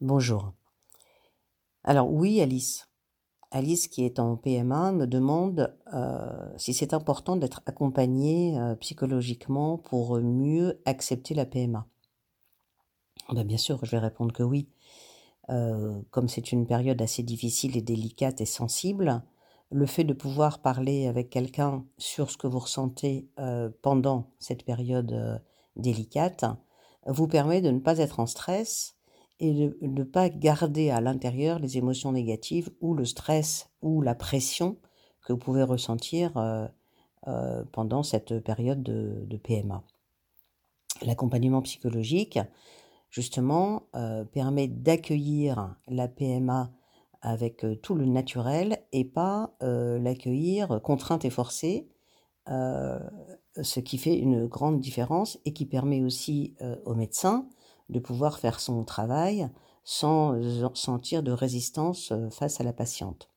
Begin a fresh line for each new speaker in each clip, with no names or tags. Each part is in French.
Bonjour. Alors oui, Alice. Alice, qui est en PMA, me demande euh, si c'est important d'être accompagnée euh, psychologiquement pour mieux accepter la PMA. Ben, bien sûr, je vais répondre que oui. Euh, comme c'est une période assez difficile et délicate et sensible, le fait de pouvoir parler avec quelqu'un sur ce que vous ressentez pendant cette période délicate vous permet de ne pas être en stress et de ne pas garder à l'intérieur les émotions négatives ou le stress ou la pression que vous pouvez ressentir euh, euh, pendant cette période de, PMA. L'accompagnement psychologique, justement, euh, permet d'accueillir la PMA avec tout le naturel et pas l'accueillir contrainte et forcée, ce qui fait une grande différence et qui permet aussi aux médecins de pouvoir faire son travail sans sentir de résistance euh, face à la patiente.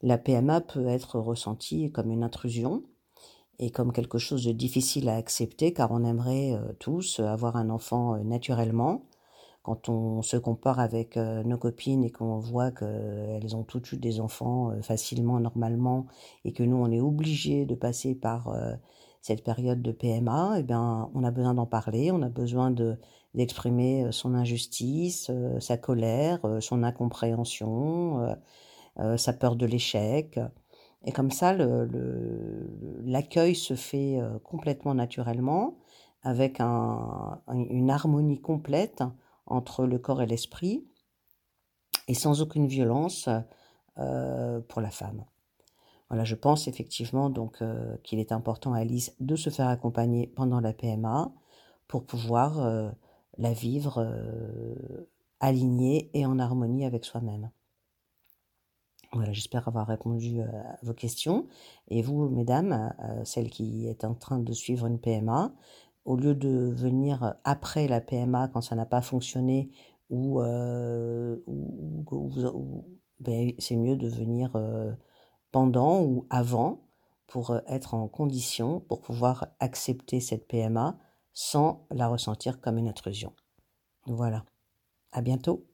La PMA peut être ressentie comme une intrusion et comme quelque chose de difficile à accepter car on aimerait euh, tous avoir un enfant euh, naturellement. Quand on se compare avec nos copines et qu'on voit qu'elles ont toutes eu des enfants facilement, normalement, et que nous, on est obligé de passer par cette période de PMA, eh bien, on a besoin d'en parler, on a besoin de d'exprimer euh, son injustice, euh, sa colère, euh, son incompréhension, sa peur de l'échec. Et comme ça, l'accueil se fait complètement naturellement, avec une harmonie complète entre le corps et l'esprit, et sans aucune violence pour la femme. Voilà, je pense effectivement donc qu'il est important à Alice de se faire accompagner pendant la PMA pour pouvoir la vivre euh, alignée et en harmonie avec soi-même. Voilà, j'espère avoir répondu euh, à vos questions. Et vous, mesdames, euh, celles qui êtes en train de suivre une PMA, au lieu de venir après la PMA quand ça n'a pas fonctionné, ou, ben, c'est mieux de venir pendant ou avant pour être en condition, pour pouvoir accepter cette PMA sans la ressentir comme une intrusion. Voilà. À bientôt.